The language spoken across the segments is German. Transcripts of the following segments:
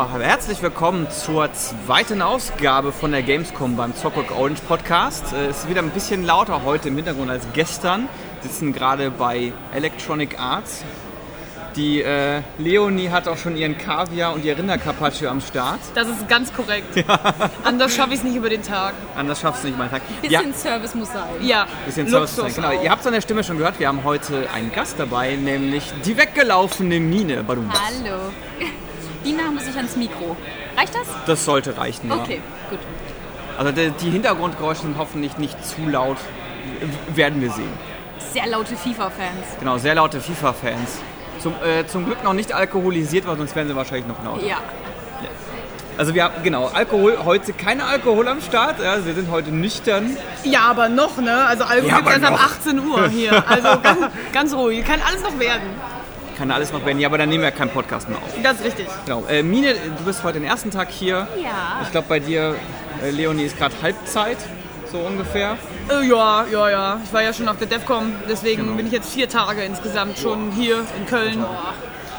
So, herzlich willkommen zur zweiten Ausgabe von der Gamescom beim Zockrock Orange Podcast. Äh, Es ist wieder ein bisschen lauter heute im Hintergrund als gestern. Wir sitzen gerade bei Electronic Arts. Die äh, Leonie hat auch schon ihren Kaviar und ihr Rindercarpaccio am Start. Das ist ganz korrekt. Anders schaffe ich es nicht über den Tag. Anders schaffst du nicht mal einen Tag. Bisschen Service muss sein. Ja, bisschen Service Luxus sein. Genau. Ihr habt es an der Stimme schon gehört, wir haben heute einen Gast dabei, nämlich die weggelaufene Mine. Badum. Hallo. Die Namen muss ich ans Mikro. Reicht das? Das sollte reichen, ja. Okay, gut. Also die, die Hintergrundgeräusche sind hoffentlich nicht zu laut. Werden wir sehen. Sehr laute FIFA-Fans. Genau, sehr laute FIFA-Fans. Zum, äh, zum Glück noch nicht alkoholisiert, weil sonst wären sie wahrscheinlich noch lauter. Ja. Also wir haben, genau, Alkohol, heute keine Alkohol am Start. Ja, wir sind heute nüchtern. Ja, aber noch, ne? Also Alkohol Ja, gibt erst ab noch. 18 Uhr hier. Also ganz, ganz ruhig. Kann alles noch werden. Kann alles noch werden. Ja, aber dann nehmen wir keinen Podcast mehr auf. Das ist richtig. Genau. Äh, Mine, du bist heute den ersten Tag hier. Ja. Ich glaube, bei dir, äh, Leonie, ist gerade Halbzeit, so ungefähr. Äh, ja, ja, ja. Ich war ja schon auf der DEFCON. Deswegen Genau. bin ich jetzt vier Tage insgesamt schon hier in Köln.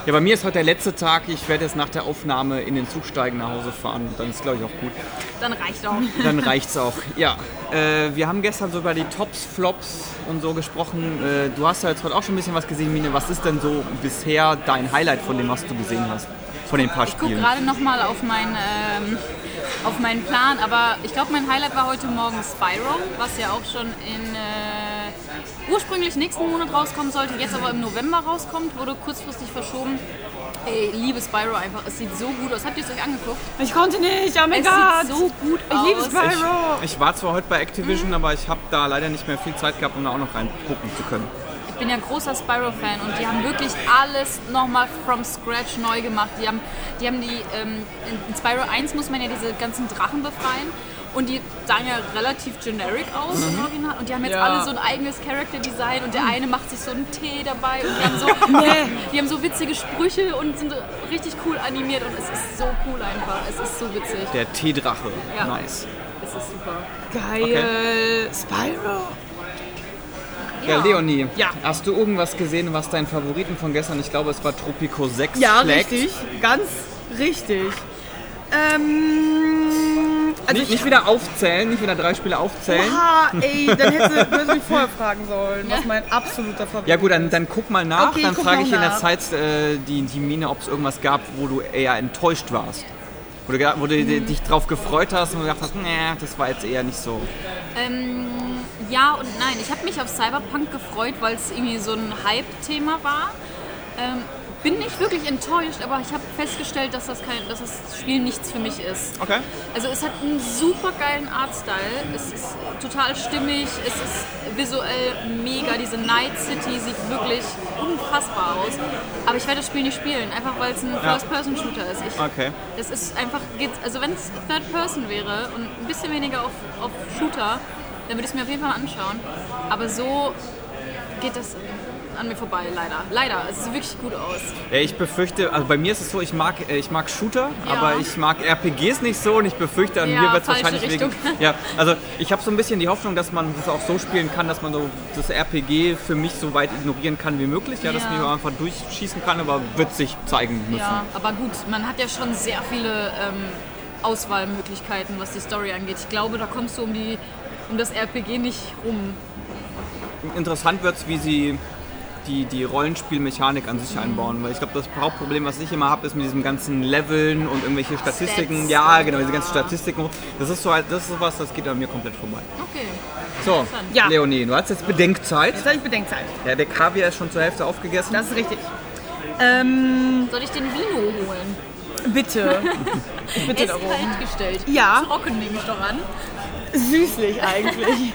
Ja, bei mir ist heute der letzte Tag. Ich werde jetzt nach der Aufnahme in den Zug steigen, nach Hause fahren. Dann ist, glaube ich, auch gut. Dann reicht auch. Dann reicht's auch. Ja, äh, wir haben gestern so über die Tops, Flops und so gesprochen. Äh, du hast ja jetzt heute auch schon ein bisschen was gesehen, Mine. Was ist denn so bisher dein Highlight von dem, was du gesehen hast? Von den paar Ich gucke Spielen? gerade nochmal auf, mein, ähm, auf meinen Plan, aber ich glaube, mein Highlight war heute Morgen Spyro, was ja auch schon in äh, ursprünglich nächsten Monat rauskommen sollte, jetzt aber im November rauskommt, wurde kurzfristig verschoben. Ey, liebe Spyro einfach, es sieht so gut aus. Habt ihr es euch angeguckt? Ich konnte nicht, oh mein Es Gott. sieht so gut ich aus. liebe Spyro. Ich war zwar heute bei Activision, aber ich habe da leider nicht mehr viel Zeit gehabt, um da auch noch reingucken zu können. Ich bin ja großer Spyro-Fan und die haben wirklich alles nochmal from scratch neu gemacht. Die haben die, haben die ähm, in Spyro 1 muss man ja diese ganzen Drachen befreien und die sahen ja relativ generic aus im Original und die haben jetzt Ja. alle so ein eigenes Character-Design und der eine macht sich so einen Tee dabei und die haben so, die haben so witzige Sprüche und sind richtig cool animiert und es ist so cool einfach. Es ist so witzig. Der Teedrache. Ja. Nice. Es ist super. Geil. Spyro. Ja, Leonie, Ja. hast du irgendwas gesehen, was dein Favoriten von gestern, ich glaube, es war Tropico 6, Ja, schlägt? richtig. Ganz richtig. Ähm, also Nicht, ich nicht wieder aufzählen, nicht wieder drei Spiele aufzählen. Ah, ey, dann hättest du, mich vorher fragen sollen, was mein absoluter Favorit Ja gut, dann, dann guck mal nach, Okay, dann frage ich in der nach. Zeit äh, die, die Mine, ob es irgendwas gab, wo du eher enttäuscht warst. Wo du, wo du Hm. dich drauf gefreut hast und gedacht hast, nee, das war jetzt eher nicht so. Ähm, ja und nein. Ich habe mich auf Cyberpunk gefreut, weil es irgendwie so ein Hype-Thema war. Ähm, bin nicht wirklich enttäuscht, aber ich habe festgestellt, dass das, kein, dass das Spiel nichts für mich ist. Okay. Also es hat einen super geilen Artstyle, es ist total stimmig, es ist visuell mega, diese Night City sieht wirklich unfassbar aus. Aber ich werde das Spiel nicht spielen, einfach weil es ein First-Person-Shooter ist. Ich, Okay. es ist einfach, geht's- also wenn es Third Person wäre und ein bisschen weniger auf, auf Shooter, dann würde ich es mir auf jeden Fall anschauen. Aber so geht das an mir vorbei, leider. Leider, es sieht wirklich gut aus. Ja, ich befürchte, also bei mir ist es so, ich mag, äh, ich mag Shooter, Ja. aber ich mag RPGs nicht so und ich befürchte, an Ja, mir wird es wahrscheinlich wegen. Ja, also ich habe so ein bisschen die Hoffnung, dass man das auch so spielen kann, dass man so das RPG für mich so weit ignorieren kann wie möglich, ja, dass auch einfach durchschießen kann, aber wird sich zeigen müssen. Ja, aber gut, man hat ja schon sehr viele ähm, Auswahlmöglichkeiten, was die Story angeht. Ich glaube, da kommst du um, die, um das RPG nicht rum. Interessant wird es, wie sie die, die Rollenspielmechanik an sich einbauen. Weil ich glaube, das Hauptproblem, was ich immer habe, ist mit diesem ganzen Leveln und irgendwelche Statistiken. Stats. Ja, genau, diese ganzen Statistiken. Das ist so halt, das ist sowas, das geht an mir komplett vorbei. Okay. So, Ja. Leonie, du hast jetzt Bedenkzeit. Jetzt habe ich Bedenkzeit. Ja, der Kaviar ist schon zur Hälfte aufgegessen. Das ist richtig. Ähm, Soll ich den Vino holen? bitte. Ich bitte Er ist darum. kaltgestellt. Ja. Trocken nehme ich doch an. Süßlich eigentlich.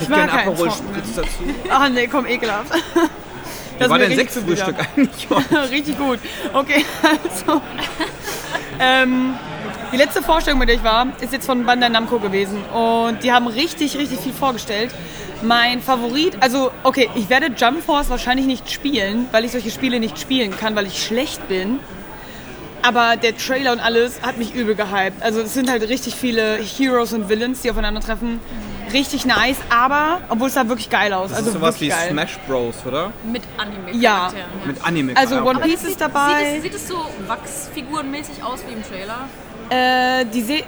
ich mag hätte gerne keinen Aperol. Spritz dazu. Ach nee, komm, ekelhaft. Wie Das war mir dein zuwider. eigentlich? Richtig gut. Okay, also. ähm, die letzte Vorstellung, mit der ich war, ist jetzt von Bandai Namco gewesen. Und die haben richtig, richtig viel vorgestellt. Mein Favorit, also, okay, ich werde Jump Force wahrscheinlich nicht spielen, weil ich solche Spiele nicht spielen kann, weil ich schlecht bin. Aber der Trailer und alles hat mich übel gehypt. Also es sind halt richtig viele Heroes und Villains, die aufeinandertreffen. richtig nice, aber obwohl es sah wirklich geil aus. Das also ist sowas wie geil. Smash Bros, oder? Mit anime Ja. Mit Anime. Also ja, One. Piece ist dabei. Sieht es, sieht es so wachsfigurenmäßig aus wie im Trailer? Äh, die se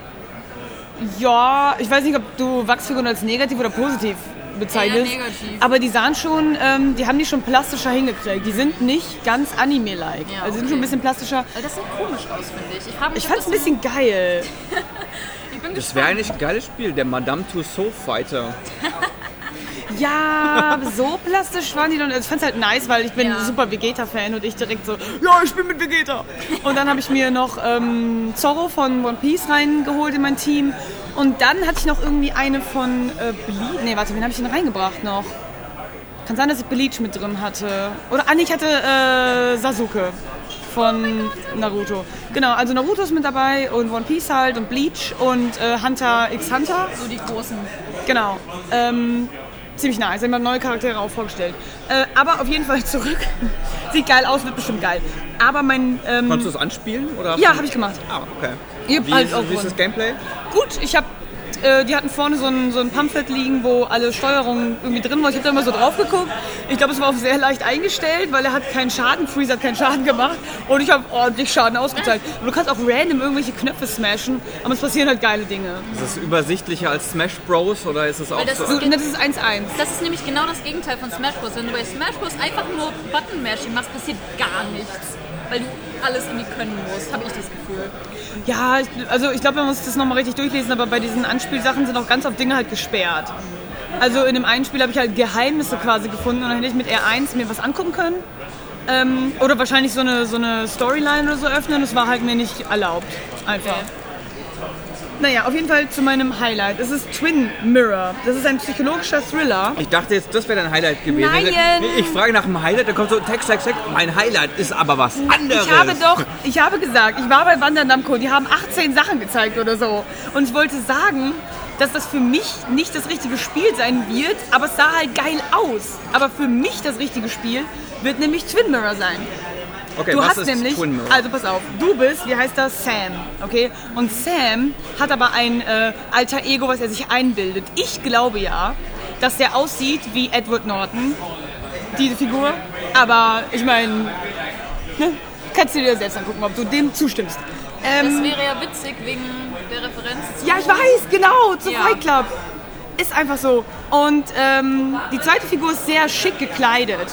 Ja, ich weiß nicht, ob du Wachsfiguren als negativ oder positiv bezeichnest. Eher negativ. Aber die sahen schon, ähm, die haben die schon plastischer hingekriegt. Die sind nicht ganz Anime-like. Ja, also sie sind okay. schon ein bisschen plastischer. Weil das sieht komisch aus, finde ich. Ich, mich, Ich fand's ein bisschen geil. So, ich bin Das wäre eigentlich ein geiles Spiel, der Madame Tussauds Fighter. Ja, so plastisch waren die dann. Ich fand's halt nice, weil ich bin Ja. super Vegeta-Fan und ich direkt so, ja, ich bin mit Vegeta. Und dann habe ich mir noch ähm, Zorro von One Piece reingeholt in mein Team. Und dann hatte ich noch irgendwie eine von äh, Bleach. Nee, warte, wen habe ich denn reingebracht noch? Kann sein, dass ich Bleach mit drin hatte. Oder, ah, nee, ich hatte äh, Sasuke von Naruto. Genau, also Naruto ist mit dabei und One Piece halt und Bleach und äh, Hunter x Hunter. So die großen. Genau. Ähm, ziemlich nice. Haben wir neue Charaktere auch vorgestellt. Äh, aber auf jeden Fall zurück. Sieht geil aus, wird bestimmt geil. Aber mein. Ähm, Konntest du es anspielen? Oder ja, habe ich gemacht. Ah, okay. Hab Wie, halt ist, auch wie ist das. Gameplay? Gut, ich habe. Äh, die hatten vorne so ein, so ein Pamphlet liegen, wo alle Steuerungen irgendwie drin waren. Ich habe da immer so drauf geguckt. Ich glaube, es war auch sehr leicht eingestellt, weil er hat keinen Schaden, Freeze hat keinen Schaden gemacht und ich habe ordentlich Schaden ausgeteilt. Und du kannst auch random irgendwelche Knöpfe smashen, aber es passieren halt geile Dinge. Ist es übersichtlicher als Smash Bros. oder ist es auch Weil das so? So, und das ist 1-1. Das ist nämlich genau das Gegenteil von Smash Bros. Wenn du bei Smash Bros. einfach nur Button-Mashing machst, passiert gar nichts. Weil du alles irgendwie können musst, habe ich das Gefühl. Ja, ich, also ich glaube, man muss das nochmal richtig durchlesen, aber bei diesen Anspielsachen sind auch ganz oft Dinge halt gesperrt. Also in dem einen Spiel habe ich halt Geheimnisse quasi gefunden und dann hätte ich mit R1 mir was angucken können. Ähm, oder wahrscheinlich so eine, so eine Storyline oder so öffnen. Das war halt mir nicht erlaubt. Einfach. Okay. Naja, auf jeden Fall zu meinem Highlight. Es ist Twin Mirror. Das ist ein psychologischer Thriller. Ich dachte jetzt, das wäre dein Highlight gewesen. Nein! Ich frage nach dem Highlight, da kommt so Text, Text, Text. Mein Highlight ist aber was anderes. Ich habe doch, ich habe gesagt, ich war bei Wander Namco, die haben 18 Sachen gezeigt oder so. Und ich wollte sagen, dass das für mich nicht das richtige Spiel sein wird, aber es sah halt geil aus. Aber für mich das richtige Spiel wird nämlich Twin Mirror sein. Okay, Du was hast ist nämlich, also pass auf, du bist, wie heißt das, Sam, okay? Und Sam hat aber ein äh, alter Ego, was er sich einbildet. Ich glaube ja, dass der aussieht wie Edward Norton, diese Figur. Aber ich meine, ne? kannst du dir selbst angucken, ob du dem zustimmst. Das Ähm, wäre ja witzig wegen der Referenz zu ja, ich weiß, genau, zu Ja. Fight Club. Ist einfach so. Und ähm, die zweite Figur ist sehr schick gekleidet.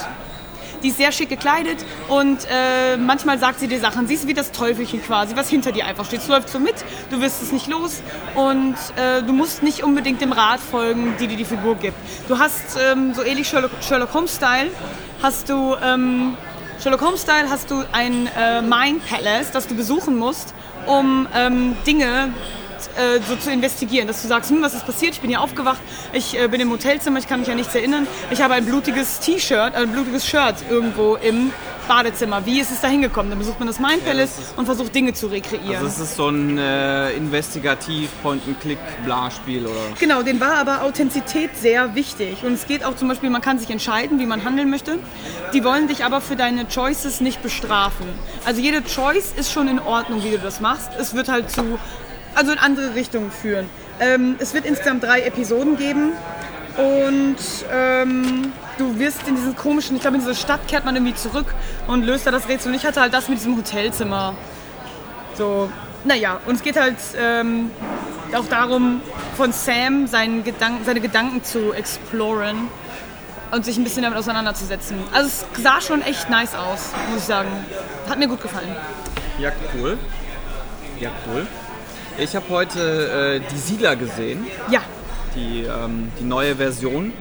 Die ist sehr schick gekleidet und äh, manchmal sagt sie dir Sachen. Sie ist wie das Teufelchen quasi, was hinter dir einfach steht. Es läuft so mit, du wirst es nicht los und äh, du musst nicht unbedingt dem Rat folgen, die dir die Figur gibt. Du hast ähm, so ähnlich Sherlock, Sherlock Holmes-Style, hast du ähm, Sherlock Holmes-Style hast du ein äh, Mind Palace, das du besuchen musst, um ähm, Dinge äh, so zu investigieren, dass du sagst, hm, was ist passiert, ich bin hier aufgewacht, ich äh, bin im Hotelzimmer, ich kann mich an nichts erinnern, ich habe ein blutiges T-Shirt, ein blutiges Shirt irgendwo im Badezimmer. Wie ist es da hingekommen? Dann besucht man das Mind Palace und versucht Dinge zu rekreieren. Also es ist so ein äh, investigativ Point-and-Click-Bla-Spiel oder... Genau, denen war aber Authentizität sehr wichtig. Und es geht auch zum Beispiel, man kann sich entscheiden, wie man handeln möchte. Die wollen dich aber für deine Choices nicht bestrafen. Also jede Choice ist schon in Ordnung, wie du das machst. Es wird halt zu, also in andere Richtungen führen. Ähm, es wird insgesamt drei Episoden geben. Und ähm, du wirst in diesen komischen, ich glaube in diese Stadt kehrt man irgendwie zurück und löst da das Rätsel. Und ich hatte halt das mit diesem Hotelzimmer. So, naja, und es geht halt ähm, auch darum, von Sam Gedanken, seine Gedanken zu exploren und sich ein bisschen damit auseinanderzusetzen. Also es sah schon echt nice aus, muss ich sagen. Hat mir gut gefallen. Ja, cool. Ja, cool. Ich habe heute äh, die Siedler gesehen, Ja, die, ähm, die neue Version.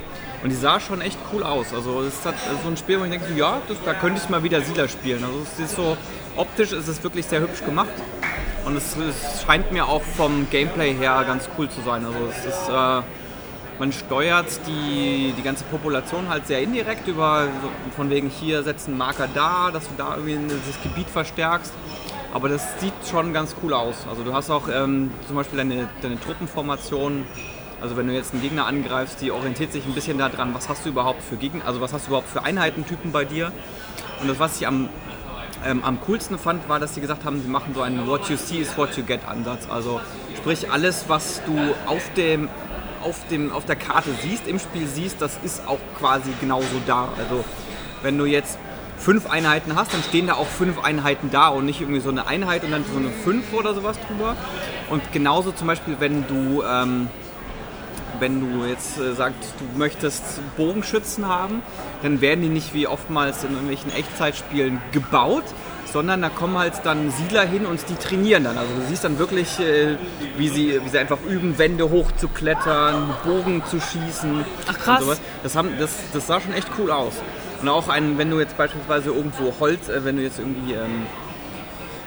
Und die sah schon echt cool aus. Also es hat so ein Spiel, wo ich denke, so, ja, das, da könnte ich mal wieder Siedler spielen. Also es ist so, optisch ist es wirklich sehr hübsch gemacht. Und es, es scheint mir auch vom Gameplay her ganz cool zu sein. Also es ist, äh, man steuert die, die ganze Population halt sehr indirekt über, so von wegen hier setzen Marker da, dass du da irgendwie das Gebiet verstärkst. Aber das sieht schon ganz cool aus. Also du hast auch ähm, zum Beispiel deine, deine Truppenformation. Also wenn du jetzt einen Gegner angreifst, die orientiert sich ein bisschen daran, was hast du überhaupt für Gegner, also was hast du überhaupt für Einheitentypen bei dir. Und das, was ich am, ähm, am coolsten fand, war, dass sie gesagt haben, sie machen so einen What you see is what you get Ansatz. Also sprich alles, was du auf dem auf, dem, auf der Karte siehst, im Spiel siehst, das ist auch quasi genauso da. Also wenn du jetzt fünf Einheiten hast, dann stehen da auch fünf Einheiten da und nicht irgendwie so eine Einheit und dann so eine fünf oder sowas drüber. Und genauso zum Beispiel, wenn du, ähm, wenn du jetzt äh, sagst, du möchtest Bogenschützen haben, dann werden die nicht wie oftmals in irgendwelchen Echtzeitspielen gebaut, sondern da kommen halt dann Siedler hin und die trainieren dann. Also du siehst dann wirklich, äh, wie, sie, wie sie einfach üben, Wände hochzuklettern, Bogen zu schießen. Ach, krass. Das, haben, das, das sah schon echt cool aus. Und auch ein, wenn du jetzt beispielsweise irgendwo Holz, äh, wenn du jetzt irgendwie, ähm,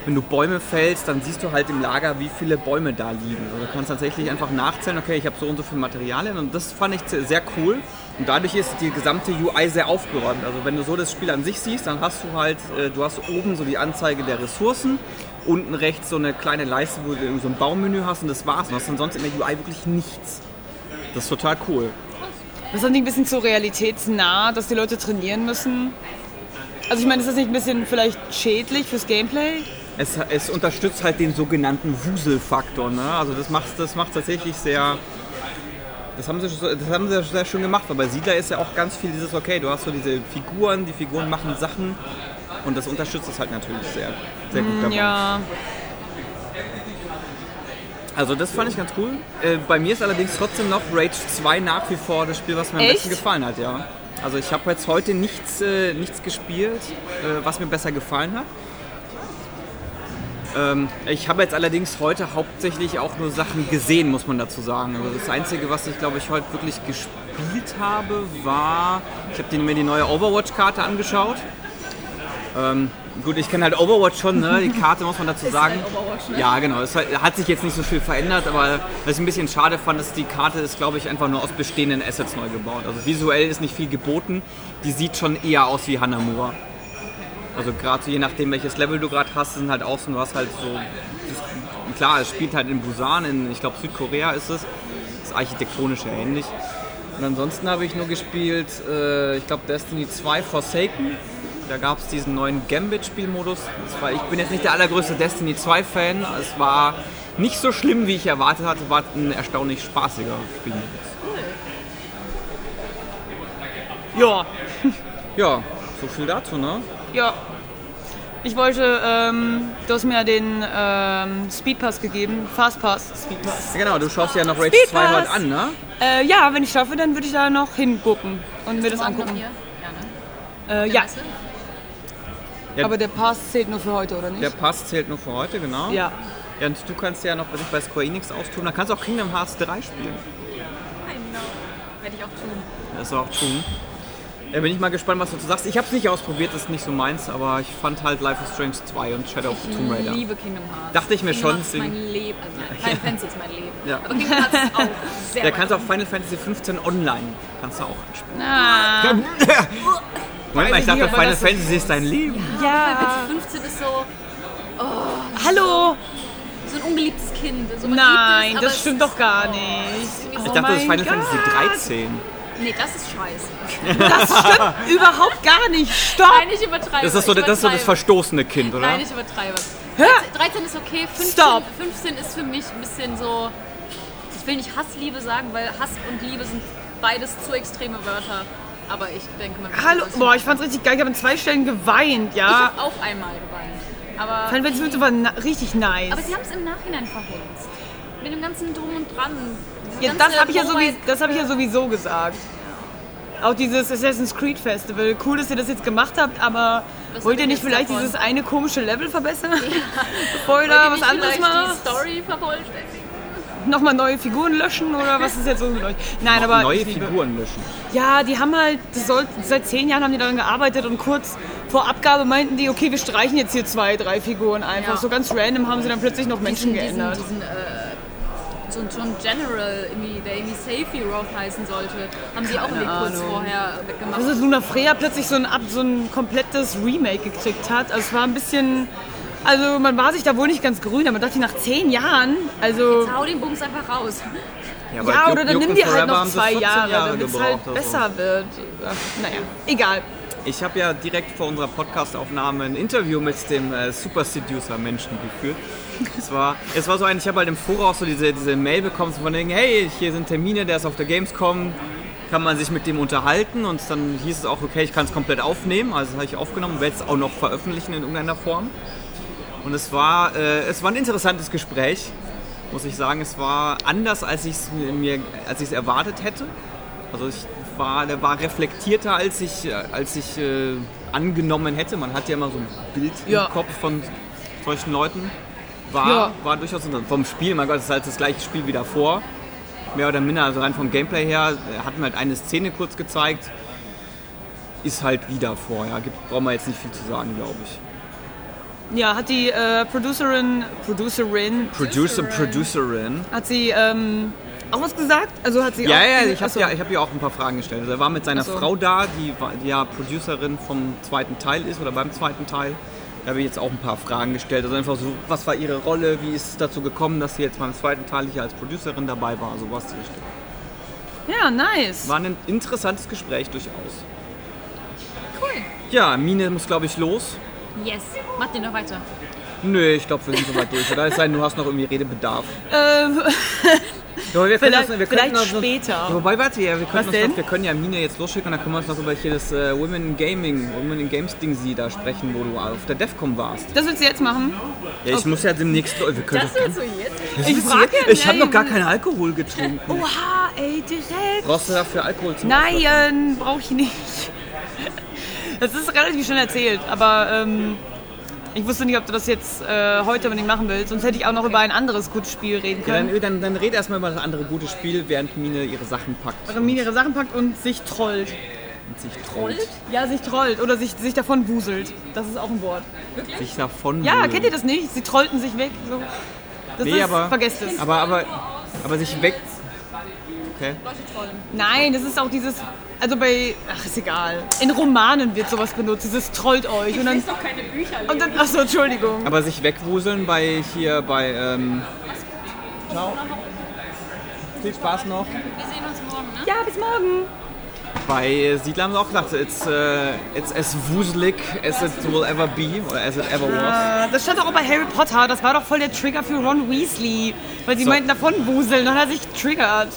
wenn du Bäume fällst, dann siehst du halt im Lager, wie viele Bäume da liegen. Also du kannst tatsächlich einfach nachzählen, okay, ich habe so und so viele Materialien und das fand ich sehr cool. Und dadurch ist die gesamte UI sehr aufgeräumt. Also wenn du so das Spiel an sich siehst, dann hast du halt, äh, du hast oben so die Anzeige der Ressourcen, unten rechts so eine kleine Leiste, wo du so ein Baummenü hast und das war's. Und hast dann sonst in der UI wirklich nichts. Das ist total cool. Das ist nicht ein bisschen zu realitätsnah, dass die Leute trainieren müssen. Also ich meine, ist das nicht ein bisschen vielleicht schädlich fürs Gameplay? Es, es unterstützt halt den sogenannten Wuselfaktor. Ne? Also das macht das macht tatsächlich sehr. Das haben, sie, das haben sie sehr schön gemacht, weil bei Siedler ist ja auch ganz viel dieses, okay, du hast so diese Figuren, die Figuren machen Sachen und das unterstützt es halt natürlich sehr, sehr gut dabei. Ja. Also das fand ich ganz cool. Äh, bei mir ist allerdings trotzdem noch Rage 2 nach wie vor das Spiel, was mir am Echt? besten gefallen hat, ja. Also ich habe jetzt heute nichts, äh, nichts gespielt, äh, was mir besser gefallen hat. Ähm, ich habe jetzt allerdings heute hauptsächlich auch nur Sachen gesehen, muss man dazu sagen. Also das Einzige, was ich glaube ich heute wirklich gespielt habe, war, ich habe mir die neue Overwatch-Karte angeschaut. Ähm, gut, ich kenne halt Overwatch schon, ne? die Karte muss man dazu sagen. halt Overwatch, ne? Ja, genau. Es hat sich jetzt nicht so viel verändert, aber was ich ein bisschen schade fand, ist, die Karte ist, glaube ich, einfach nur aus bestehenden Assets neu gebaut. Also visuell ist nicht viel geboten. Die sieht schon eher aus wie Hanamura. Also gerade so je nachdem, welches Level du gerade hast, sind halt außen, hast halt so... Das, klar, es spielt halt in Busan, in, ich glaube Südkorea ist es. Das ist architektonisch ja ähnlich. Und ansonsten habe ich nur gespielt, äh, ich glaube Destiny 2 Forsaken. Da gab es diesen neuen Gambit-Spielmodus. Ich bin jetzt nicht der allergrößte Destiny 2-Fan. Es war nicht so schlimm, wie ich erwartet hatte. War ein erstaunlich spaßiger Spielmodus. Ja. Ja, so viel dazu, ne? Ja. Ich wollte, ähm, du hast mir ja den ähm, Speedpass gegeben, Fastpass, Speedpass. Genau, du schaust ja noch Rage Speedpass. 2 heute an, ne? Äh, ja, wenn ich schaffe, dann würde ich da noch hingucken und mir das angucken. hier? Ja, ne? Äh, ja, Weißt du? Ja, aber der Pass zählt nur für heute, oder nicht? der Pass zählt nur für heute, genau. Ja. Ja, und du kannst ja noch was ich bei Square Enix austun. Da kannst du auch Kingdom Hearts 3 spielen. I know. Werde ich auch tun. Das ist auch tun. Ja, bin ich mal gespannt, was du dazu sagst. Ich habe es nicht ausprobiert, das ist nicht so meins, aber ich fand halt Life is Strange 2 und Shadow of the Tomb Ich Raider. liebe Kingdom Hearts. Dachte ich mir Kingdom schon, Hearts ist mein Leben. Also Final Fantasy ist mein Leben. Ja. Aber Kingdom Hearts ist auch sehr Da kannst du auch. Final Fantasy 15 online. Kannst du auch anspielen. Ah, Moment mal, ich ich dachte, Final das so- Fantasy ist dein Leben. Final Fantasy 15 ist so, hallo! so ein ungeliebtes Kind. So, Nein, das stimmt doch gar nicht. Ich Oh dachte, das ist mein Final Fantasy Gott. 13. Nee, das ist scheiße. Das stimmt überhaupt gar nicht. Stopp! Nein, ich übertreibe. Das ist so, ich das, ist so das verstoßene Kind, oder? Nein, ich übertreibe. Hör! 13 ist okay, 15, Stop. 15 ist für mich ein bisschen so. Ich will nicht Hassliebe sagen, weil Hass und Liebe sind beides zu extreme Wörter. Aber ich denke mal. Hallo, boah, ich fand's richtig geil. Ich habe an zwei Stellen geweint, Ich ja. habe auch einmal geweint. Aber, Final Fantasy 15 war richtig nice. aber sie haben es im Nachhinein verhunzt. Mit dem ganzen Drum und Dran. Ja, das habe ich, ja sowieso, das hab ich ja sowieso gesagt. Auch dieses Assassin's Creed Festival. Cool, dass ihr das jetzt gemacht habt, aber Was wollt ihr nicht vielleicht davon? dieses eine komische Level verbessern? Bevor ihr da was anderes macht? die Story vervollständigen. Nochmal neue Figuren löschen oder was ist jetzt so mit euch? Nein, aber Neue Figuren löschen. Ja, die haben halt, soll, seit zehn Jahren haben die daran gearbeitet und kurz vor Abgabe meinten die, okay, wir streichen jetzt hier zwei, drei Figuren einfach. Ja. So ganz random haben sie dann plötzlich noch Menschen diesen, geändert. Diesen, diesen, äh, so, ein- ein General, der irgendwie Safety Roth heißen sollte, haben sie auch irgendwie kurz vorher weggemacht. Also, dass Luna Freya plötzlich so ein, so ein komplettes Remake gekriegt hat. Also es war ein bisschen, also man war sich da wohl nicht ganz grün, aber man dachte nach zehn Jahren, also Hau den Bums einfach raus. ja Duke- oder dann nimm dir halt noch zwei 14 Jahre, Jahre damit es halt also. besser wird. Ach, naja, egal. Ich habe ja direkt vor unserer Podcast-Aufnahme ein Interview mit dem äh, Super Seducer-Menschen geführt. Es war, es war so ein, ich habe halt im Voraus so diese, diese Mail bekommen von denen, hey, hier sind Termine, der ist auf der Gamescom, kann man sich mit dem unterhalten und dann hieß es auch, okay, ich kann es komplett aufnehmen, also das habe ich aufgenommen, werde es auch noch veröffentlichen in irgendeiner Form. Und es war, äh, es war ein interessantes Gespräch, muss ich sagen. Es war anders, als ich es mir, als ich es erwartet hätte. Also ich war, der war reflektierter, als ich, äh, als ich äh, angenommen hätte. Man hat ja immer so ein Bild Ja. im Kopf von solchen Leuten. War, Ja. war durchaus interessant. Vom Spiel, mein Gott, es ist halt das gleiche Spiel wie davor. Mehr oder minder, also rein vom Gameplay her, äh, hatten wir halt eine Szene kurz gezeigt. Ist halt wie davor, ja. Gibt, brauchen wir jetzt nicht viel zu sagen, glaube ich. Ja, hat die äh, Producerin, Producerin, Producer, Producerin. hat sie ähm, auch was gesagt? Also hat sie Ja, auch, ja, ich habe ja, ich hab ja auch ein paar Fragen gestellt. Also er war mit seiner so. Frau da, die, die ja Producerin vom zweiten Teil ist oder beim zweiten Teil. Da habe ich jetzt auch ein paar Fragen gestellt. Also einfach so, was war ihre Rolle, wie ist es dazu gekommen, dass sie jetzt beim zweiten Teil hier als Producerin dabei war, sowas die Richtung. Ja, nice. War ein interessantes Gespräch durchaus. Cool. Ja, Mine muss glaube ich los. Yes. Mach den noch weiter. Nö, ich glaube, wir sind soweit durch. Oder es sei denn, du hast noch irgendwie Redebedarf. Ähm, Ja, wir können Vielleicht- das- wir vielleicht noch- später. Ja, wobei, warte, ja, wir, können? Noch, wir können ja Mine jetzt losschicken und dann können wir uns noch über hier das äh, Women in Gaming, Women in Games Ding sie da sprechen, wo du auf der DEFCON warst. das willst du jetzt machen? Ja, ich muss ja demnächst. Wir können Das willst du jetzt? Ich frage ja ich habe noch gar keinen Alkohol getrunken. Oha, ey, direkt. Brauchst du dafür Alkohol Aufwachen? Nein, brauche ich nicht. Das ist relativ schnell erzählt, aber ähm, ich wusste nicht, ob du das jetzt äh, heute unbedingt machen willst. Sonst hätte ich auch noch über ein anderes gutes Spiel reden Ja, können. dann, dann, dann red erstmal über das andere gute Spiel, während Mine ihre Sachen packt Während Mine ihre Sachen packt und sich trollt. und sich trollt. Ja, sich trollt oder sich, sich davon wuselt. Das ist auch ein Wort. Sich davon. Ja, kennt ihr das nicht? Sie trollten sich weg. So. Das Nee, ist, aber, vergesst es. aber, aber, aber sich weg. Okay. Nein, das ist auch dieses, also bei, ach ist egal. In Romanen wird sowas benutzt, dieses trollt euch. Und dann, doch keine Bücher und dann achso, Entschuldigung. Aber sich wegwuseln bei hier bei. Ähm, ciao. Viel Spaß noch. Wir sehen uns morgen, ne? Ja, bis morgen. Bei Siedler haben sie auch gesagt, it's, äh, it's as wuselig as it will ever be oder as it ever was. Äh, Das stand auch bei Harry Potter, das war doch voll der Trigger für Ron Weasley. Weil sie So. meinten davon wuseln, dann hat er sich triggert.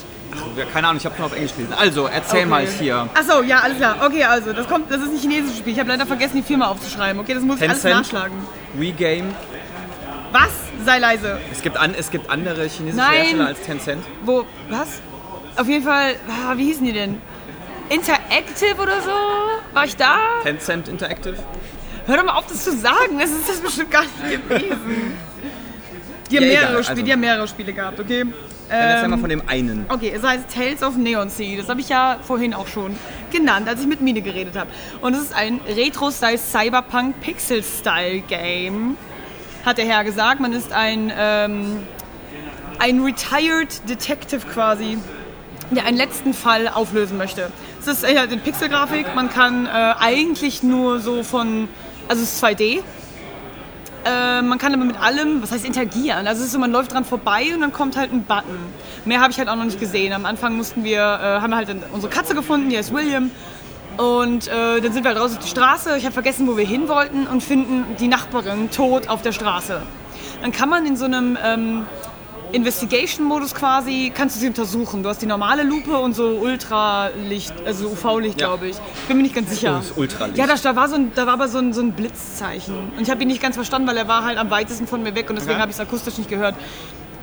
Keine Ahnung, ich habe nur auf Englisch gelesen. Also, erzähl Okay. mal hier. Achso, ja, alles klar. Okay, also, das kommt, das ist ein chinesisches Spiel. Ich habe leider vergessen, die Firma aufzuschreiben. Okay, das muss ich alles nachschlagen. WeGame. Was? Sei leise. Es gibt, an, es gibt andere chinesische Nein. Hersteller als Tencent. Wo, was? Auf jeden Fall, ah, wie hießen die denn? Interactive oder so? War ich da? Tencent Interactive. Hör doch mal auf, das zu sagen. Das ist das bestimmt gar nicht gewesen. Die haben, Ja, mehrere egal, Spiele, also. die haben mehrere Spiele gehabt, okay? Dann erzähl Ähm, mal von dem einen. Okay, es heißt Tales of Neon Sea. Das habe ich ja vorhin auch schon genannt, als ich mit Mine geredet habe. Und es ist ein Retro-Style Cyberpunk Pixel-Style-Game, hat der Herr gesagt. Man ist ein, ähm, ein Retired Detective quasi, der einen letzten Fall auflösen möchte. Es ist eher in Pixel-Grafik. Man kann äh, eigentlich nur so von, also es ist 2D. Äh, man kann aber mit allem, was heißt interagieren? Also es ist so, man läuft dran vorbei und dann kommt halt ein Button. Mehr habe ich halt auch noch nicht gesehen. Am Anfang mussten wir, äh, haben wir halt unsere Katze gefunden, die heißt William. Und äh, dann sind wir halt raus auf die Straße. Ich habe vergessen, wo wir hin wollten und finden die Nachbarin tot auf der Straße. Dann kann man in so einem ähm, Investigation-Modus quasi, kannst du sie untersuchen. Du hast die normale Lupe und so Ultralicht, also UV-Licht, Ja. glaube ich. Ich bin mir nicht ganz sicher. Das Ultralicht. Ja, da, da, war so ein, da war aber so ein, so ein Blitzzeichen. Und ich habe ihn nicht ganz verstanden, weil er war halt am weitesten von mir weg und deswegen Okay. habe ich es akustisch nicht gehört.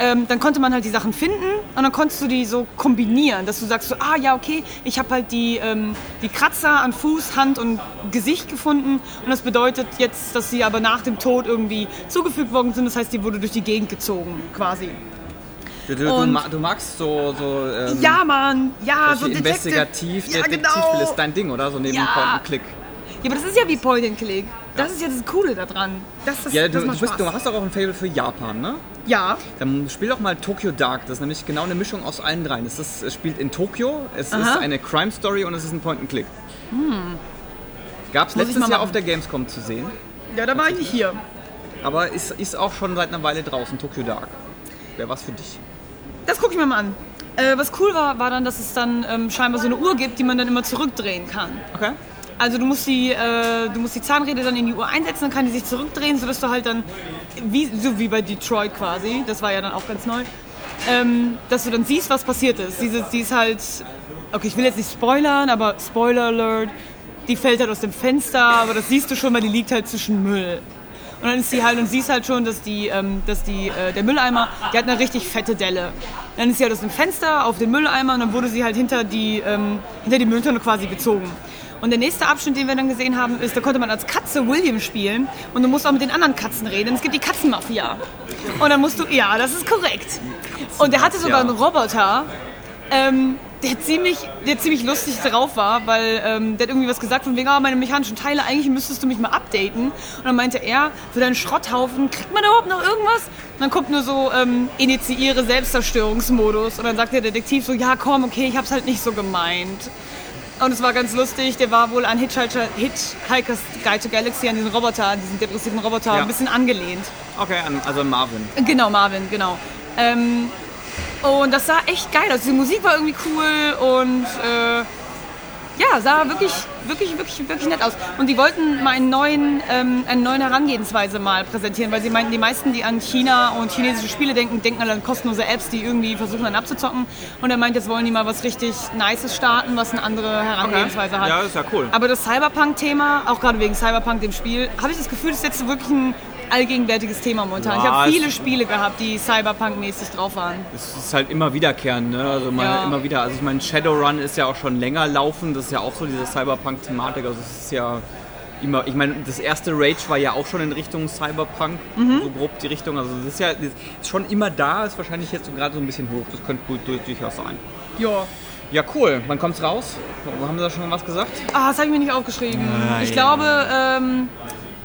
Ähm, dann konnte man halt die Sachen finden und dann konntest du die so kombinieren, dass du sagst so, ah ja, okay, ich habe halt die, ähm, die Kratzer an Fuß, Hand und Gesicht gefunden und das bedeutet jetzt, dass sie aber nach dem Tod irgendwie zugefügt worden sind, das heißt, die wurde durch die Gegend gezogen quasi. Du, du, und- du magst so, so ähm, Ja, Mann, ja, so investigativ, ja, Detektiv genau. ist dein Ding, oder? So neben Ja. Point and Click. Ja, aber das ist ja wie Point and Click. Das ist ja das Coole daran. Das, das, Ja, das du, macht du, bist, Spaß. du hast doch auch ein Fable für Japan, ne? Ja, Dann spiel doch mal Tokyo Dark. Das ist nämlich genau eine Mischung aus allen dreien. Es, ist, es spielt in Tokio, es Aha. ist eine Crime Story und es ist ein Point and Click. Gab es letztes mal Jahr auf der Gamescom zu sehen, ja, da war ich nicht hier. aber ist, ist auch schon seit einer Weile draußen. Tokyo Dark. Wäre was für dich. Das gucke ich mir mal an. Äh, was cool war, war dann, dass es dann ähm, scheinbar so eine Uhr gibt, die man dann immer zurückdrehen kann. Okay. Also du musst die, äh, du musst die Zahnräder dann in die Uhr einsetzen, dann kann die sich zurückdrehen, sodass du halt dann, wie, so wie bei Detroit quasi, das war ja dann auch ganz neu, ähm, dass du dann siehst, was passiert ist. Diese, die ist halt, okay, ich will jetzt nicht spoilern, aber Spoiler Alert, die fällt halt aus dem Fenster, aber das siehst du schon, weil die liegt halt zwischen Müll. Und dann ist sie halt und siehst halt schon, dass die, ähm, dass die, äh, der Mülleimer, der hat eine richtig fette Delle. Dann ist sie halt aus dem Fenster auf den Mülleimer und dann wurde sie halt hinter die, ähm, hinter die Mülltonne quasi gezogen. Und der nächste Abschnitt, den wir dann gesehen haben, ist, da konnte man als Katze William spielen und du musst auch mit den anderen Katzen reden. Es gibt die Katzenmafia. Und dann musst du, ja, das ist korrekt. Und der hatte sogar einen Roboter, ähm, der ziemlich, der ziemlich lustig drauf war, weil ähm, der hat irgendwie was gesagt von wegen, ah, meine mechanischen Teile, eigentlich müsstest du mich mal updaten. Und dann meinte er, für deinen Schrotthaufen, kriegt man überhaupt noch irgendwas? Und dann kommt nur so, ähm, initiiere Selbstzerstörungsmodus. Und dann sagt der Detektiv so, ja komm, okay, ich hab's halt nicht so gemeint. Und es war ganz lustig, der war wohl an Hitchhiker, Hitchhiker's Guide to Galaxy, an diesen Roboter, an diesen depressiven Roboter, Ja. ein bisschen angelehnt. Okay, an- also Marvin. Genau, Marvin, genau. Ähm, und das sah echt geil aus. Die Musik war irgendwie cool und äh, ja, sah wirklich, wirklich, wirklich, wirklich nett aus. Und die wollten mal einen neuen, ähm, eine neue Herangehensweise mal präsentieren, weil sie meinten, die meisten, die an China und chinesische Spiele denken, denken an kostenlose Apps, die irgendwie versuchen dann abzuzocken. Und er meint, jetzt wollen die mal was richtig Nices starten, was eine andere Herangehensweise hat. Ja, ist ja cool. Aber das Cyberpunk-Thema, auch gerade wegen Cyberpunk, dem Spiel, habe ich das Gefühl, das ist jetzt wirklich ein allgegenwärtiges Thema momentan. ich Ja, habe es- viele Spiele gehabt, die Cyberpunk-mäßig drauf waren. Es ist halt immer wiederkehrend, ne? Also mal Ja. immer wieder. Also ich meine, Shadowrun ist ja auch schon länger laufen. Das ist ja auch so diese Cyberpunk-Thematik. Also es ist ja immer. Ich meine, das erste Rage war ja auch schon in Richtung Cyberpunk, Mhm. so grob die Richtung. Also das ist ja das ist schon immer da. Ist wahrscheinlich jetzt so gerade so ein bisschen hoch. Das könnte gut durch, durchaus sein. Ja. Ja, cool. Wann kommt's raus? Haben Sie da schon was gesagt? Ah, das habe ich mir nicht aufgeschrieben. Nein. Ich glaube, ähm,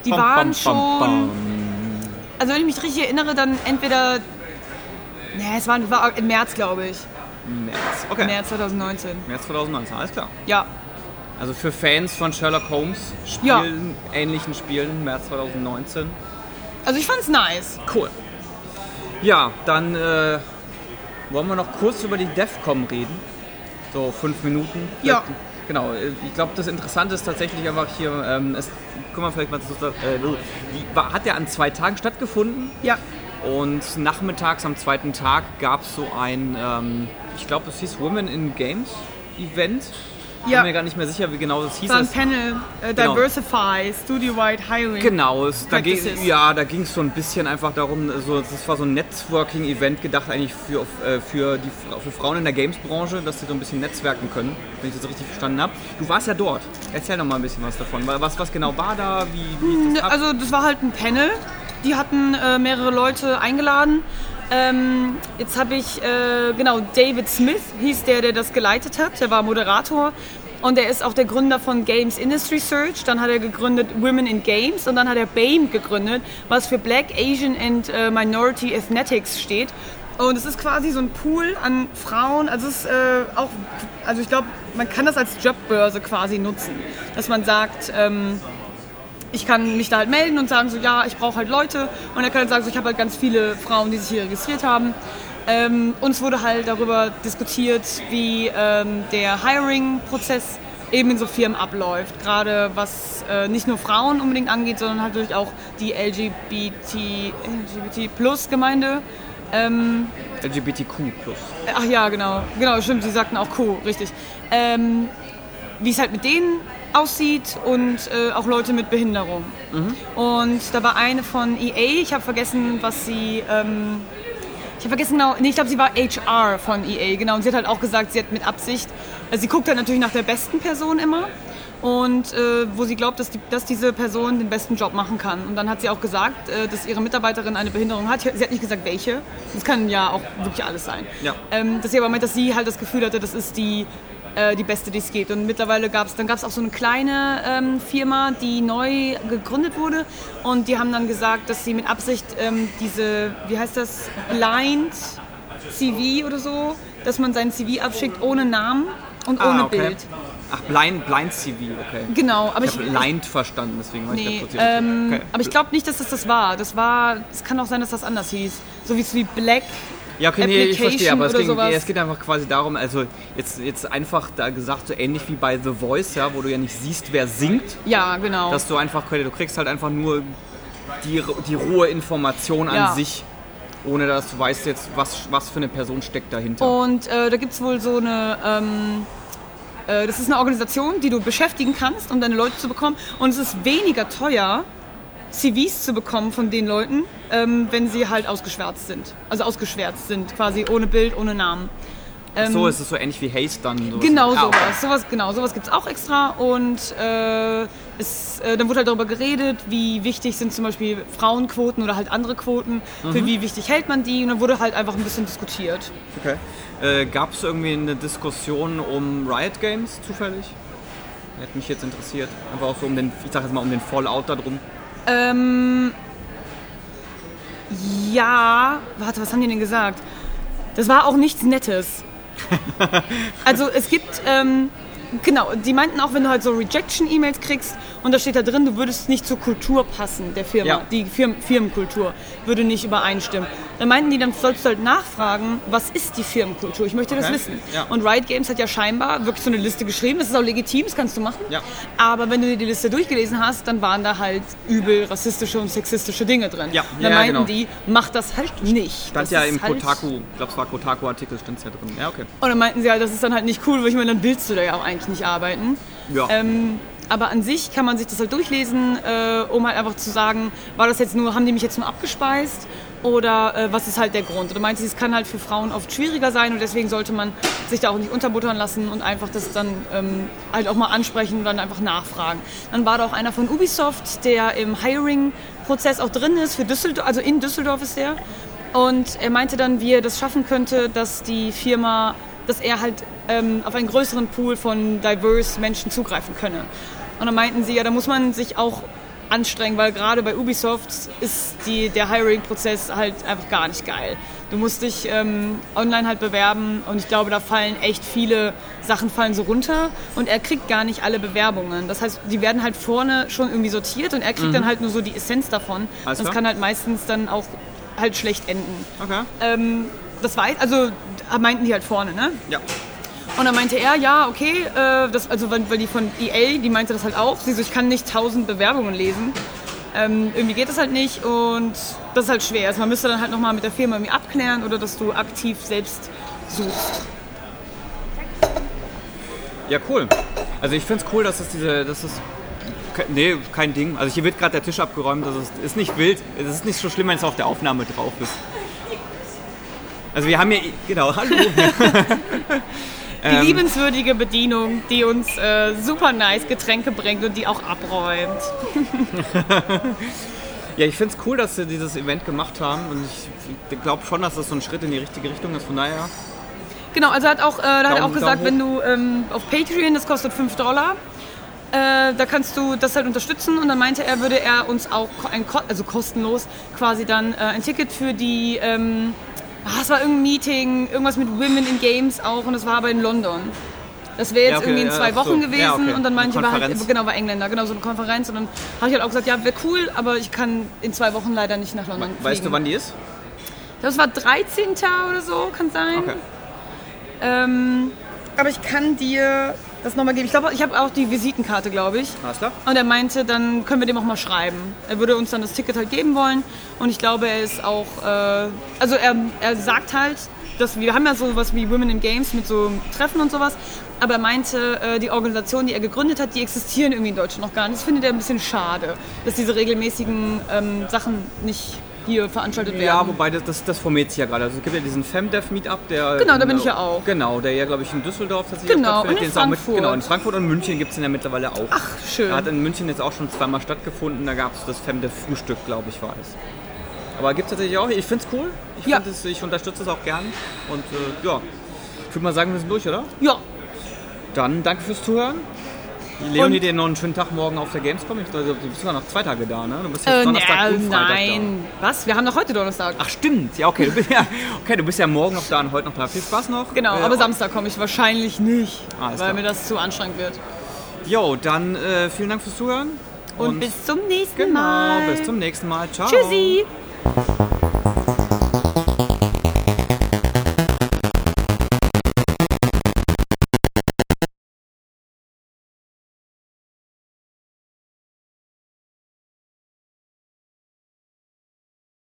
die Bam, waren bam, bam, schon. Also wenn ich mich richtig erinnere, dann entweder. Nee, es war, war im März, glaube ich. März. Okay. März 2019. März 2019, alles klar. Ja. Also für Fans von Sherlock Holmes Ja. Spielen, ähnlichen Spielen, März 2019. Also ich fand's nice. Cool. Ja, dann äh, wollen wir noch kurz über die DEFCOM reden. So fünf Minuten. Ja. Genau, äh, ich glaube, das Interessante ist tatsächlich einfach hier, ähm, es, guck vielleicht mal, äh, die war, hat ja an zwei Tagen stattgefunden Ja. und nachmittags am zweiten Tag gab es so ein, ähm, ich glaube, es hieß Women in Games Event. Ich Ja. bin mir gar nicht mehr sicher, wie genau das hieß. War ein Panel, äh, Genau. Diversify, Studio-Wide Hiring. Genau, es, da ging, ja, da ging es so ein bisschen einfach darum, so, das war so ein Networking-Event gedacht eigentlich für, äh, für, die, für Frauen in der Games-Branche, dass sie so ein bisschen netzwerken können, wenn ich das richtig verstanden habe. Du warst ja dort. Erzähl noch mal ein bisschen was davon. Was, was genau war da? Wie, wie das ab? Also das war halt ein Panel. Die hatten äh, mehrere Leute eingeladen. Ähm, jetzt habe ich, äh, genau, David Smith hieß der, der das geleitet hat. Der war Moderator. Und er ist auch der Gründer von Games Industry Search. Dann hat er gegründet Women in Games und dann hat er BAME gegründet, was für Black, Asian and äh, Minority Ethnetics steht. Und es ist quasi so ein Pool an Frauen. Also es ist äh, auch, also ich glaube, man kann das als Jobbörse quasi nutzen, dass man sagt, ähm, ich kann mich da halt melden und sagen so, ja, ich brauche halt Leute. Und er kann halt sagen, so, ich habe halt ganz viele Frauen, die sich hier registriert haben. Ähm, und es wurde halt darüber diskutiert, wie ähm, der Hiring-Prozess eben in so Firmen abläuft. Gerade was äh, nicht nur Frauen unbedingt angeht, sondern halt natürlich auch die LGBT, LGBT-Plus-Gemeinde. Ähm, LGBTQ+. Ach ja, genau. Genau, stimmt, sie sagten auch Q, richtig. Ähm, wie es halt mit denen aussieht und äh, auch Leute mit Behinderung. Und da war eine von EA, ich habe vergessen, was sie. Ähm, ich habe vergessen genau, nee, ich glaube, sie war HR von EA, genau. Und sie hat halt auch gesagt, sie hat mit Absicht, also sie guckt halt natürlich nach der besten Person immer und äh, wo sie glaubt, dass, die, dass diese Person den besten Job machen kann. Und dann hat sie auch gesagt, äh, dass ihre Mitarbeiterin eine Behinderung hat. Sie hat nicht gesagt, welche. Das kann ja auch wirklich alles sein. Ja. Ähm, dass sie aber meint, dass sie halt das Gefühl hatte, das ist die, äh, die beste, die es gibt. Und mittlerweile gab es, dann gab es auch so eine kleine ähm, Firma, die neu gegründet wurde. Und die haben dann gesagt, dass sie mit Absicht ähm, diese, wie heißt das, Blind CV oder so, dass man sein CV abschickt ohne Namen und ohne Ah, okay. Bild. Ach, Blind, Blind CV, okay. Genau, aber Ich ich, habe Blind verstanden, deswegen war ich Nee, da kurz irritiert. ähm, okay. aber ich glaube nicht, dass das das war. Das war, es kann auch sein, dass das anders hieß. So wie es wie Black Ja, okay, nee, ich verstehe, aber es, ging, es geht einfach quasi darum, also jetzt, jetzt einfach da gesagt, so ähnlich wie bei The Voice, ja, wo du ja nicht siehst, wer singt, Ja, genau. dass du einfach, du kriegst halt einfach nur die, die rohe Information an Ja. sich, ohne dass du weißt jetzt, was, was für eine Person steckt dahinter. Und äh, da gibt es wohl so eine, ähm, äh, das ist eine Organisation, die du beschäftigen kannst, um deine Leute zu bekommen. Und es ist weniger teuer, CVs zu bekommen von den Leuten, ähm, wenn sie halt ausgeschwärzt sind. Also ausgeschwärzt sind, quasi ohne Bild, ohne Namen. Ähm, so ist es so ähnlich wie Haste dann. sowas. Genau Ah, okay. sowas. sowas. Genau, sowas gibt es auch extra. Und äh, es, äh, dann wurde halt darüber geredet, wie wichtig sind zum Beispiel Frauenquoten oder halt andere Quoten. Für wie wichtig hält man die? Und dann wurde halt einfach ein bisschen diskutiert. Okay. Äh, Gab es irgendwie eine Diskussion um Riot Games zufällig? Hätte mich jetzt interessiert. Einfach auch so um den, ich sag jetzt mal um den Fallout da drum. Ähm, ja, warte, was haben die denn gesagt? Das war auch nichts Nettes. Also es gibt, ähm, genau, die meinten auch, wenn du halt so Rejection-E-Mails kriegst und da steht da drin, du würdest nicht zur Kultur passen der Firma, Ja. die Firmen, Firmenkultur würde nicht übereinstimmen. Dann meinten die, dann sollst du halt nachfragen, was ist die Firmenkultur? Ich möchte das Okay. wissen. Ja. Und Riot Games hat ja scheinbar wirklich so eine Liste geschrieben, das ist auch legitim, das kannst du machen. Ja. Aber wenn du dir die Liste durchgelesen hast, dann waren da halt übel rassistische und sexistische Dinge drin. Ja, dann meinten genau. die, mach das halt nicht. Stand das ja im halt Kotaku, ich glaube es war Kotaku-Artikel, stand es ja drin. Ja, okay. Und dann meinten sie halt, das ist dann halt nicht cool, weil ich meine, dann willst du da ja auch eigentlich nicht arbeiten. Ja. Ähm, aber an sich kann man sich das halt durchlesen, äh, um halt einfach zu sagen, war das jetzt nur, haben die mich jetzt nur abgespeist oder äh, was ist halt der Grund? Oder meinte sie, es kann halt für Frauen oft schwieriger sein und deswegen sollte man sich da auch nicht unterbuttern lassen und einfach das dann ähm, halt auch mal ansprechen und dann einfach nachfragen. Dann war da auch einer von Ubisoft, der im Hiring-Prozess auch drin ist, für Düsseldorf, also in Düsseldorf ist der. Und er meinte dann, wie er das schaffen könnte, dass die Firma, dass er halt ähm, auf einen größeren Pool von diverse Menschen zugreifen könne. Und dann meinten sie, ja, da muss man sich auch anstrengen, weil gerade bei Ubisoft ist die, der Hiring-Prozess halt einfach gar nicht geil. Du musst dich ähm, online halt bewerben und ich glaube, da fallen echt viele Sachen fallen so runter und er kriegt gar nicht alle Bewerbungen. Das heißt, die werden halt vorne schon irgendwie sortiert und er kriegt dann halt nur so die Essenz davon. Mhm. Alles das kann halt meistens dann auch halt schlecht enden. Okay. Ähm, das weiß, also meinten die halt vorne, ne? Ja. Und dann meinte er, ja, okay, äh, das, also weil, die von EA, die meinte das halt auch. Sie so, ich kann nicht tausend Bewerbungen lesen. Ähm, irgendwie geht das halt nicht und das ist halt schwer. Also man müsste dann halt nochmal mit der Firma irgendwie abklären oder dass du aktiv selbst suchst. Ja, cool. Also ich finde es cool, dass es diese, dass es Nee, kein Ding. Also hier wird gerade der Tisch abgeräumt. Das ist, ist nicht wild. Es ist nicht so schlimm, wenn es auf der Aufnahme drauf ist. Also wir haben ja... Genau, hallo. Die liebenswürdige Bedienung, die uns äh, super nice Getränke bringt und die auch abräumt. Ja, ich finde es cool, dass sie dieses Event gemacht haben. Und ich glaube schon, dass das so ein Schritt in die richtige Richtung ist. Von daher... Genau, also hat auch, äh, da hat er auch Daumen- gesagt, Daumen wenn du ähm, auf Patreon, das kostet 5 Dollar, äh, da kannst du das halt unterstützen und dann meinte er, würde er uns auch ein, also kostenlos quasi dann äh, ein Ticket für die, ähm, ah, es war irgendein Meeting, irgendwas mit Women in Games auch und das war aber in London. Das wäre jetzt Ja, okay, irgendwie in ja, zwei ach Wochen so. gewesen Ja, okay. und dann meinte war halt, genau, war Engländer, genau so eine Konferenz und dann habe ich halt auch gesagt, ja, wäre cool, aber ich kann in zwei Wochen leider nicht nach London fliegen. Weißt du, wann die ist? Das war 13. oder so, kann sein. Okay. Ähm, aber ich kann dir das nochmal geben. Ich glaube, ich habe auch die Visitenkarte, glaube ich. Alles klar. Und er meinte, dann können wir dem auch mal schreiben. Er würde uns dann das Ticket halt geben wollen. Und ich glaube, er ist auch, äh, also er, er sagt halt, dass wir haben ja sowas wie Women in Games mit so Treffen und sowas. Aber er meinte, äh, die Organisation, die er gegründet hat, die existieren irgendwie in Deutschland noch gar nicht. Das findet er ein bisschen schade, dass diese regelmäßigen ähm, Sachen nicht hier veranstaltet werden. Ja, wobei das, das, das formiert sich ja gerade. Also es gibt ja diesen FemDev-Meetup, der... Genau, da bin in- ich ja auch. Genau, der ja, glaube ich, in Düsseldorf tatsächlich Genau, stattfindet. und in auch mit- Frankfurt. genau, in Frankfurt und München gibt es den ja mittlerweile auch. Ach, schön. Er hat in München jetzt auch schon zweimal stattgefunden. Da gab es das FemDev-Frühstück, glaube ich, war es. Aber gibt es tatsächlich auch. Ich finde es cool. Ich, Ja. es, ich unterstütze es auch gern. Und äh, ja, ich würde mal sagen, wir sind durch, oder? Ja, Dann danke fürs Zuhören. Leonie, Und- dir noch einen schönen Tag morgen auf der Gamescom. Ich glaube, du bist sogar noch zwei Tage da, ne? Du bist jetzt äh, Donnerstag na, und Freitag nein. Was? Wir haben noch heute Donnerstag. da. Ach stimmt, ja okay, du bist ja, okay, du bist ja morgen noch da und heute noch da. Viel Spaß noch. Genau, Äh, aber Samstag komme ich wahrscheinlich nicht, weil klar. mir das zu anstrengend wird. Jo, dann äh, vielen Dank fürs Zuhören. Und, bis zum nächsten genau, Mal. bis zum nächsten Mal. Ciao. Tschüssi.